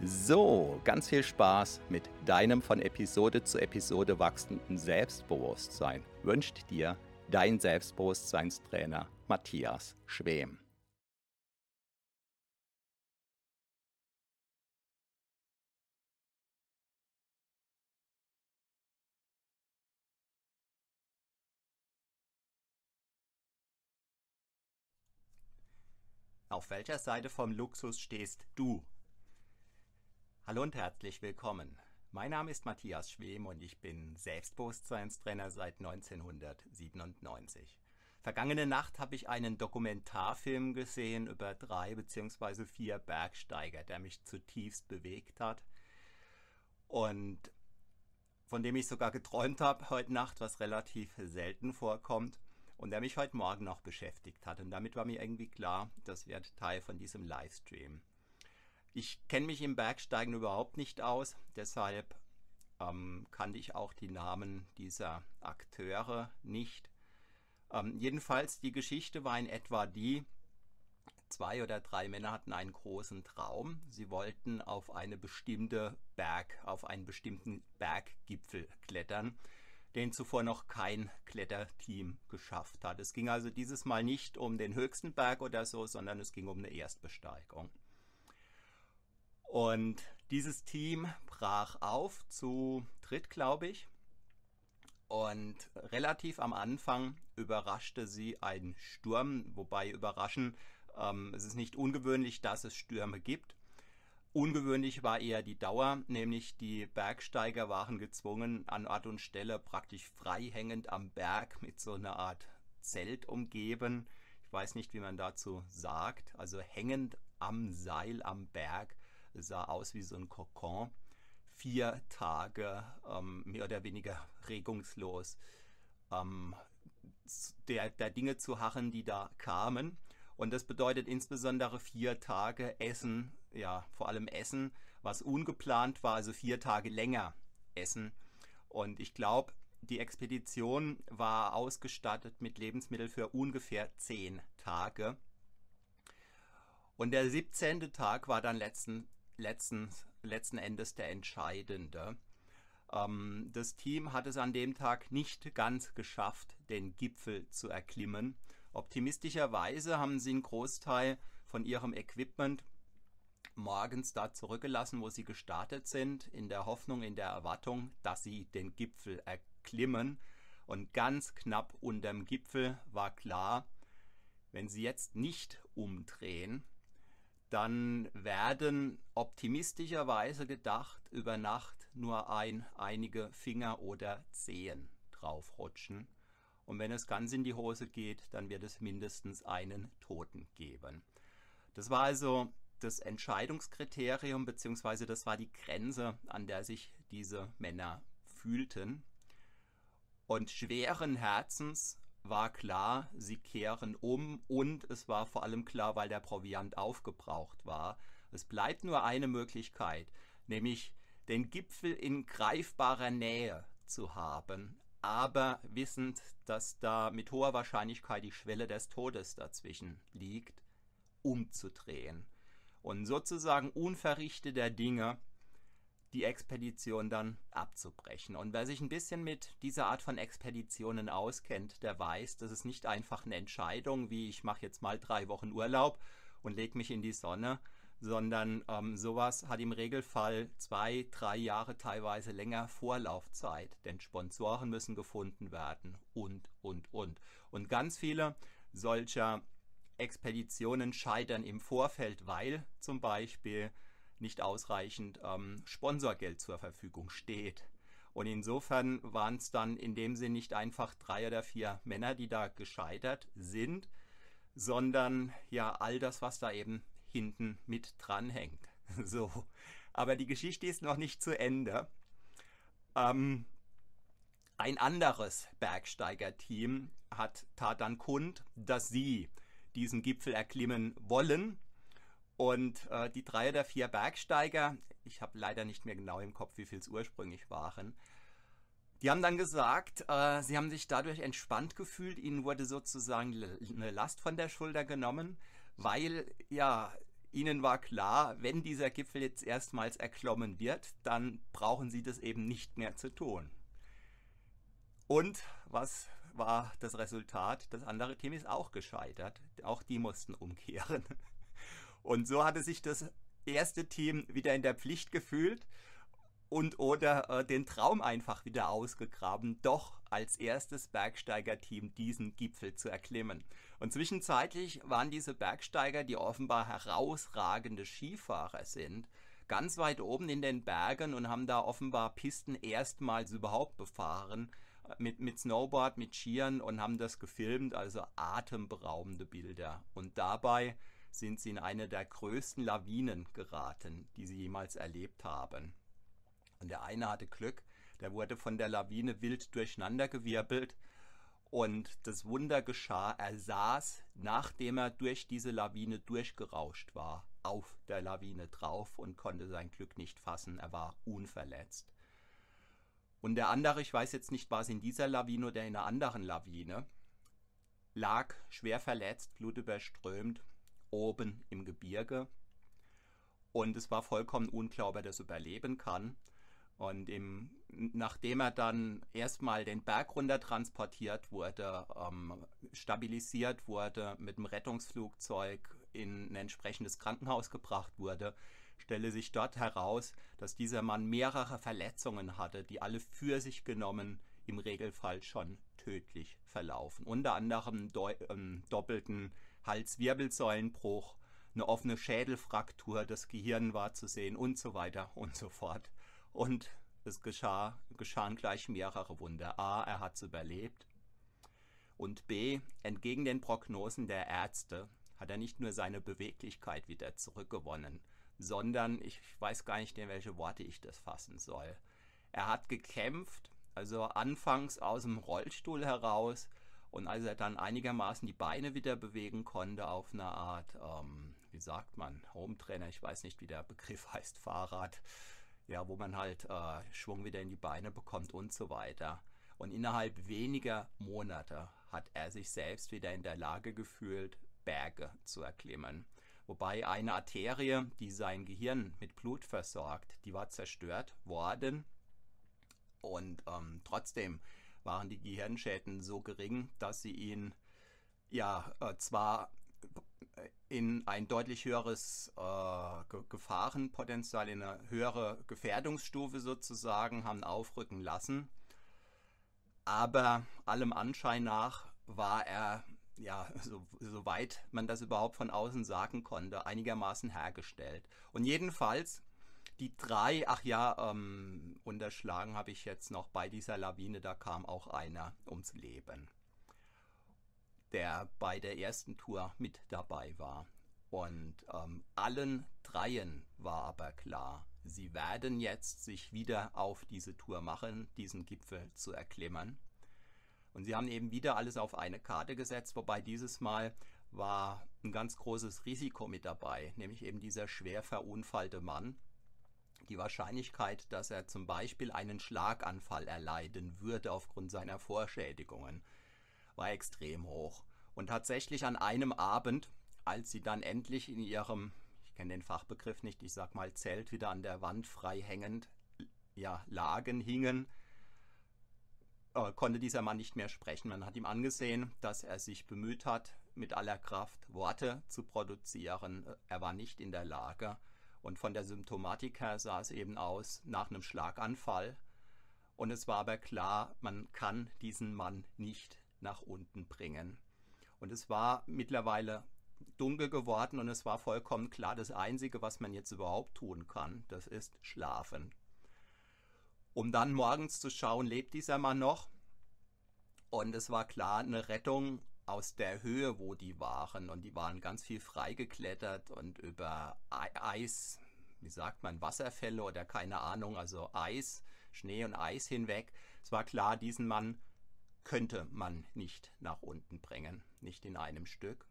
So, ganz viel Spaß mit deinem von Episode zu Episode wachsenden Selbstbewusstsein wünscht dir dein Selbstbewusstseinstrainer Matthias Schwem. Auf welcher Seite vom Luxus stehst du? Hallo und herzlich willkommen. Mein Name ist Matthias Schwem und ich bin Selbstbewusstseinstrainer seit 1997. Vergangene Nacht habe ich einen Dokumentarfilm gesehen über drei bzw. vier Bergsteiger, der mich zutiefst bewegt hat und von dem ich sogar geträumt habe heute Nacht, was relativ selten vorkommt und der mich heute Morgen noch beschäftigt hat. Und damit war mir irgendwie klar, das wird Teil von diesem Livestream. Ich kenne mich im Bergsteigen überhaupt nicht aus, deshalb ähm, kannte ich auch die Namen dieser Akteure nicht. Ähm, jedenfalls, die Geschichte war in etwa die, zwei oder drei Männer hatten einen großen Traum. Sie wollten auf eine bestimmte Berg, auf einen bestimmten Berggipfel klettern, den zuvor noch kein Kletterteam geschafft hat. Es ging also dieses Mal nicht um den höchsten Berg oder so, sondern es ging um eine Erstbesteigung. Und dieses Team brach auf zu dritt, glaube ich. Und relativ am Anfang überraschte sie ein Sturm, wobei überraschen, ähm, es ist nicht ungewöhnlich, dass es Stürme gibt. Ungewöhnlich war eher die Dauer, nämlich die Bergsteiger waren gezwungen, an Ort und Stelle praktisch frei hängend am Berg mit so einer Art Zelt umgeben. Ich weiß nicht, wie man dazu sagt. Also hängend am Seil am Berg sah aus wie so ein Kokon. Vier Tage ähm, mehr oder weniger regungslos ähm, der, der Dinge zu harren, die da kamen. Und das bedeutet insbesondere vier Tage Essen, ja, vor allem Essen, was ungeplant war, also vier Tage länger Essen. Und ich glaube, die Expedition war ausgestattet mit Lebensmitteln für ungefähr zehn Tage. Und der 17. Tag war dann letzten letzten, letzten Endes der entscheidende. Ähm, das Team hat es an dem Tag nicht ganz geschafft, den Gipfel zu erklimmen. Optimistischerweise haben sie einen Großteil von ihrem Equipment morgens da zurückgelassen, wo sie gestartet sind, in der Hoffnung, in der Erwartung, dass sie den Gipfel erklimmen. Und ganz knapp unterm Gipfel war klar, wenn sie jetzt nicht umdrehen, dann werden optimistischerweise gedacht über Nacht nur ein, einige Finger oder Zehen draufrutschen. Und wenn es ganz in die Hose geht, dann wird es mindestens einen Toten geben. Das war also das Entscheidungskriterium, beziehungsweise das war die Grenze, an der sich diese Männer fühlten. Und schweren Herzens war klar, sie kehren um und es war vor allem klar, weil der Proviant aufgebraucht war. Es bleibt nur eine Möglichkeit, nämlich den Gipfel in greifbarer Nähe zu haben, aber wissend, dass da mit hoher Wahrscheinlichkeit die Schwelle des Todes dazwischen liegt, umzudrehen und sozusagen unverrichteter Dinge die Expedition dann abzubrechen. Und wer sich ein bisschen mit dieser Art von Expeditionen auskennt, der weiß, das ist nicht einfach eine Entscheidung, wie ich mache jetzt mal drei Wochen Urlaub und lege mich in die Sonne, sondern ähm, sowas hat im Regelfall zwei, drei Jahre teilweise länger Vorlaufzeit, denn Sponsoren müssen gefunden werden und, und, und. Und ganz viele solcher Expeditionen scheitern im Vorfeld, weil zum Beispiel nicht ausreichend ähm, Sponsorgeld zur Verfügung steht. Und insofern waren es dann in dem Sinn nicht einfach drei oder vier Männer, die da gescheitert sind, sondern ja all das, was da eben hinten mit dranhängt. So. Aber die Geschichte ist noch nicht zu Ende. Ähm, ein anderes Bergsteigerteam hat tat dann kund, dass sie diesen Gipfel erklimmen wollen und äh, die drei oder vier Bergsteiger, ich habe leider nicht mehr genau im Kopf, wie viel es ursprünglich waren, die haben dann gesagt, äh, sie haben sich dadurch entspannt gefühlt, ihnen wurde sozusagen eine Last von der Schulter genommen, weil ja, ihnen war klar, wenn dieser Gipfel jetzt erstmals erklommen wird, dann brauchen sie das eben nicht mehr zu tun. Und was war das Resultat? Das andere Team ist auch gescheitert. Auch die mussten umkehren. Und so hatte sich das erste Team wieder in der Pflicht gefühlt und oder äh, den Traum einfach wieder ausgegraben, doch als erstes Bergsteigerteam diesen Gipfel zu erklimmen. Und zwischenzeitlich waren diese Bergsteiger, die offenbar herausragende Skifahrer sind, ganz weit oben in den Bergen und haben da offenbar Pisten erstmals überhaupt befahren äh, mit, mit Snowboard, mit Skiern und haben das gefilmt, also atemberaubende Bilder. Und dabei sind sie in eine der größten Lawinen geraten, die sie jemals erlebt haben. Und der eine hatte Glück, der wurde von der Lawine wild durcheinandergewirbelt und das Wunder geschah, er saß, nachdem er durch diese Lawine durchgerauscht war, auf der Lawine drauf und konnte sein Glück nicht fassen, er war unverletzt. Und der andere, ich weiß jetzt nicht, war es in dieser Lawine oder in einer anderen Lawine, lag schwer verletzt, blutüberströmt oben im Gebirge. Und es war vollkommen unklar, ob er das überleben kann. Und im, nachdem er dann erstmal den Berg runter transportiert wurde, ähm, stabilisiert wurde, mit dem Rettungsflugzeug in ein entsprechendes Krankenhaus gebracht wurde, stelle sich dort heraus, dass dieser Mann mehrere Verletzungen hatte, die alle für sich genommen im Regelfall schon tödlich verlaufen. Unter anderem do, ähm, doppelten Halswirbelsäulenbruch, eine offene Schädelfraktur, das Gehirn war zu sehen und so weiter und so fort. Und es geschah, geschahen gleich mehrere Wunder. A, er hat es überlebt. Und B, entgegen den Prognosen der Ärzte hat er nicht nur seine Beweglichkeit wieder zurückgewonnen, sondern ich weiß gar nicht, in welche Worte ich das fassen soll. Er hat gekämpft, also anfangs aus dem Rollstuhl heraus, und als er dann einigermaßen die Beine wieder bewegen konnte auf eine Art, ähm, wie sagt man, Home-Trainer, ich weiß nicht, wie der Begriff heißt, Fahrrad, ja, wo man halt äh, Schwung wieder in die Beine bekommt und so weiter. Und innerhalb weniger Monate hat er sich selbst wieder in der Lage gefühlt, Berge zu erklimmen. Wobei eine Arterie, die sein Gehirn mit Blut versorgt, die war zerstört worden. Und ähm, trotzdem waren die Gehirnschäden so gering, dass sie ihn ja äh, zwar in ein deutlich höheres äh, Gefahrenpotenzial, in eine höhere Gefährdungsstufe sozusagen haben aufrücken lassen. Aber allem Anschein nach war er, ja, so, soweit man das überhaupt von außen sagen konnte, einigermaßen hergestellt. Und jedenfalls die drei, ach ja, ähm, unterschlagen habe ich jetzt noch bei dieser Lawine, da kam auch einer ums Leben, der bei der ersten Tour mit dabei war. Und ähm, allen dreien war aber klar, sie werden jetzt sich wieder auf diese Tour machen, diesen Gipfel zu erklimmen. Und sie haben eben wieder alles auf eine Karte gesetzt, wobei dieses Mal war ein ganz großes Risiko mit dabei, nämlich eben dieser schwer verunfallte Mann, die Wahrscheinlichkeit, dass er zum Beispiel einen Schlaganfall erleiden würde aufgrund seiner Vorschädigungen, war extrem hoch. Und tatsächlich an einem Abend, als sie dann endlich in ihrem, ich kenne den Fachbegriff nicht, ich sag mal Zelt wieder an der Wand frei hängend ja, lagen, hingen, äh, konnte dieser Mann nicht mehr sprechen. Man hat ihm angesehen, dass er sich bemüht hat, mit aller Kraft Worte zu produzieren. Er war nicht in der Lage. Und von der Symptomatik her sah es eben aus nach einem Schlaganfall. Und es war aber klar, man kann diesen Mann nicht nach unten bringen. Und es war mittlerweile dunkel geworden und es war vollkommen klar, das Einzige, was man jetzt überhaupt tun kann, das ist schlafen. Um dann morgens zu schauen, lebt dieser Mann noch. Und es war klar, eine Rettung aus der Höhe, wo die waren. Und die waren ganz viel freigeklettert und über Eis, wie sagt man, Wasserfälle oder keine Ahnung, also Eis, Schnee und Eis hinweg. Es war klar, diesen Mann könnte man nicht nach unten bringen, nicht in einem Stück.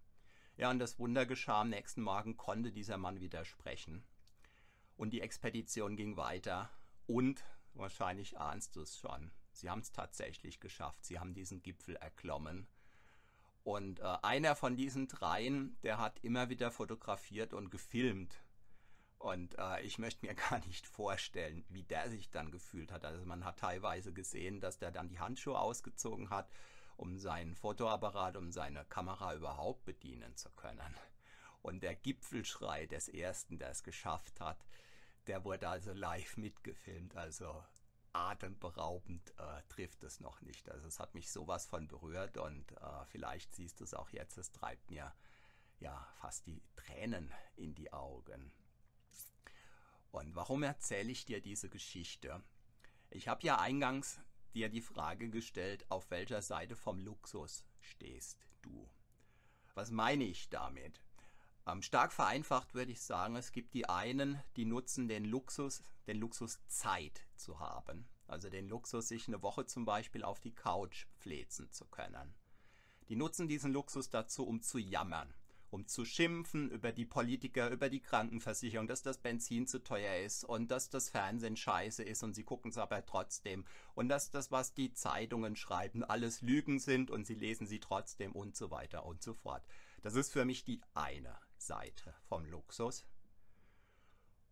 Ja, und das Wunder geschah, am nächsten Morgen konnte dieser Mann wieder sprechen. Und die Expedition ging weiter. Und wahrscheinlich ahnst du es schon. Sie haben es tatsächlich geschafft. Sie haben diesen Gipfel erklommen. Und äh, einer von diesen dreien, der hat immer wieder fotografiert und gefilmt. Und äh, ich möchte mir gar nicht vorstellen, wie der sich dann gefühlt hat. Also man hat teilweise gesehen, dass der dann die Handschuhe ausgezogen hat, um seinen Fotoapparat, um seine Kamera überhaupt bedienen zu können. Und der Gipfelschrei des Ersten, der es geschafft hat, der wurde also live mitgefilmt. Also atemberaubend äh, trifft es noch nicht. Also es hat mich sowas von berührt und äh, vielleicht siehst du es auch jetzt, es treibt mir ja fast die Tränen in die Augen. Und warum erzähle ich dir diese Geschichte? Ich habe ja eingangs dir die Frage gestellt, auf welcher Seite vom Luxus stehst du? Was meine ich damit? Ähm, stark vereinfacht würde ich sagen, es gibt die einen, die nutzen den Luxus, den Luxus Zeit zu haben. Also den Luxus, sich eine Woche zum Beispiel auf die Couch flezen zu können. Die nutzen diesen Luxus dazu, um zu jammern, um zu schimpfen über die Politiker, über die Krankenversicherung, dass das Benzin zu teuer ist und dass das Fernsehen scheiße ist und sie gucken es aber trotzdem und dass das, was die Zeitungen schreiben, alles Lügen sind und sie lesen sie trotzdem und so weiter und so fort. Das ist für mich die eine Seite vom Luxus.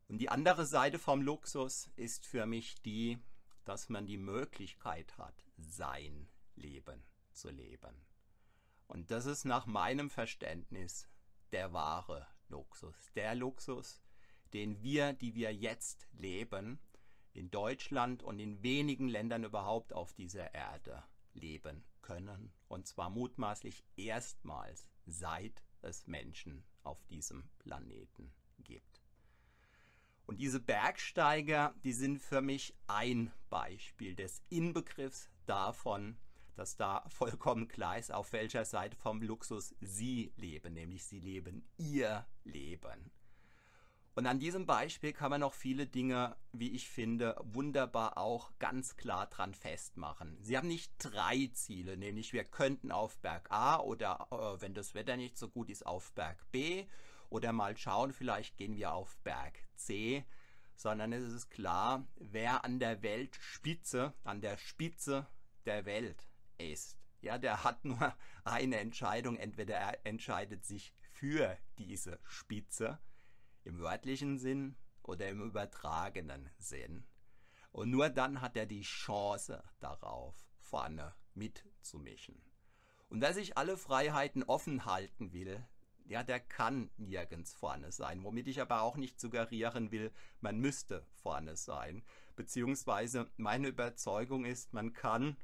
Und die andere Seite vom Luxus ist für mich die, dass man die Möglichkeit hat, sein Leben zu leben. Und das ist nach meinem Verständnis der wahre Luxus. Der Luxus, den wir, die wir jetzt leben, in Deutschland und in wenigen Ländern überhaupt auf dieser Erde leben können. Und zwar mutmaßlich erstmals seit es Menschen auf diesem Planeten gibt. Und diese Bergsteiger, die sind für mich ein Beispiel des Inbegriffs davon, dass da vollkommen klar ist, auf welcher Seite vom Luxus sie leben, nämlich sie leben ihr Leben. Und an diesem Beispiel kann man noch viele Dinge, wie ich finde, wunderbar auch ganz klar dran festmachen. Sie haben nicht drei Ziele, nämlich wir könnten auf Berg A oder äh, wenn das Wetter nicht so gut ist, auf Berg B oder mal schauen, vielleicht gehen wir auf Berg C, sondern es ist klar, wer an der Weltspitze, an der Spitze der Welt ist. Ja, der hat nur eine Entscheidung, entweder er entscheidet sich für diese Spitze, im wörtlichen Sinn oder im übertragenen Sinn. Und nur dann hat er die Chance darauf, vorne mitzumischen. Und wer sich alle Freiheiten offen halten will, ja, der kann nirgends vorne sein. Womit ich aber auch nicht suggerieren will, man müsste vorne sein. Beziehungsweise meine Überzeugung ist, man kann,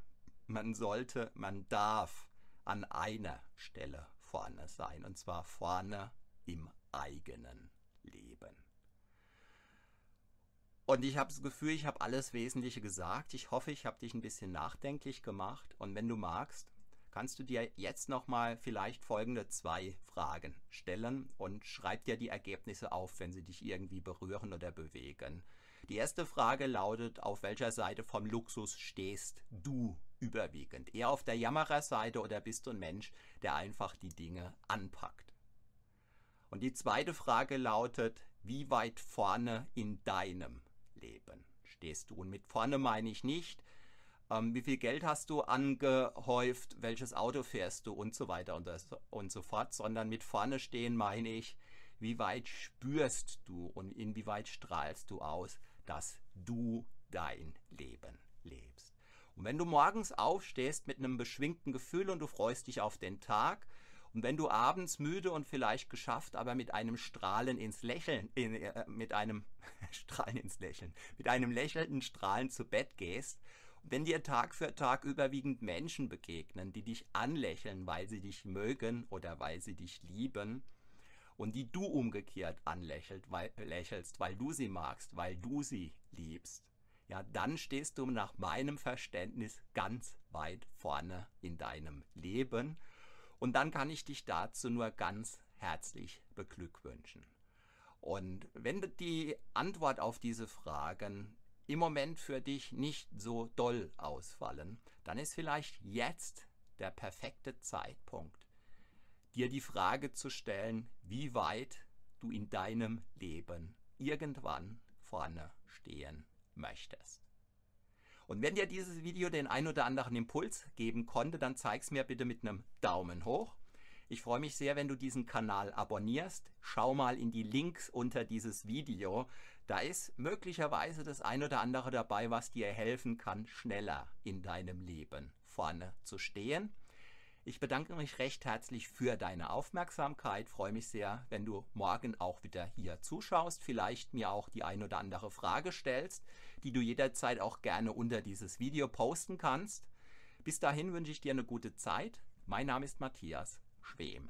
man sollte, man darf an einer Stelle vorne sein. Und zwar vorne im eigenen leben. Und ich habe das Gefühl, ich habe alles Wesentliche gesagt. Ich hoffe, ich habe dich ein bisschen nachdenklich gemacht. Und wenn du magst, kannst du dir jetzt nochmal vielleicht folgende zwei Fragen stellen und schreib dir die Ergebnisse auf, wenn sie dich irgendwie berühren oder bewegen. Die erste Frage lautet, auf welcher Seite vom Luxus stehst du überwiegend? Eher auf der Jammererseite oder bist du ein Mensch, der einfach die Dinge anpackt? Und die zweite Frage lautet, wie weit vorne in deinem Leben stehst du? Und mit vorne meine ich nicht, ähm, wie viel Geld hast du angehäuft, welches Auto fährst du und so weiter und, das, und so fort, sondern mit vorne stehen meine ich, wie weit spürst du und inwieweit strahlst du aus, dass du dein Leben lebst. Und wenn du morgens aufstehst mit einem beschwingten Gefühl und du freust dich auf den Tag, und wenn du abends müde und vielleicht geschafft, aber mit einem Strahlen ins Lächeln, in, äh, mit einem Strahlen ins Lächeln, mit einem lächelnden Strahlen zu Bett gehst, wenn dir Tag für Tag überwiegend Menschen begegnen, die dich anlächeln, weil sie dich mögen oder weil sie dich lieben, und die du umgekehrt anlächelst, weil, lächelst, weil du sie magst, weil du sie liebst, ja, dann stehst du nach meinem Verständnis ganz weit vorne in deinem Leben und dann kann ich dich dazu nur ganz herzlich beglückwünschen. Und wenn die Antwort auf diese Fragen im Moment für dich nicht so doll ausfallen, dann ist vielleicht jetzt der perfekte Zeitpunkt, dir die Frage zu stellen, wie weit du in deinem Leben irgendwann vorne stehen möchtest. Und wenn dir dieses Video den ein oder anderen Impuls geben konnte, dann zeig es mir bitte mit einem Daumen hoch. Ich freue mich sehr, wenn du diesen Kanal abonnierst. Schau mal in die Links unter dieses Video. Da ist möglicherweise das ein oder andere dabei, was dir helfen kann, schneller in deinem Leben vorne zu stehen. Ich bedanke mich recht herzlich für deine Aufmerksamkeit. Freue mich sehr, wenn du morgen auch wieder hier zuschaust, vielleicht mir auch die ein oder andere Frage stellst, die du jederzeit auch gerne unter dieses Video posten kannst. Bis dahin wünsche ich dir eine gute Zeit. Mein Name ist Matthias Schwem.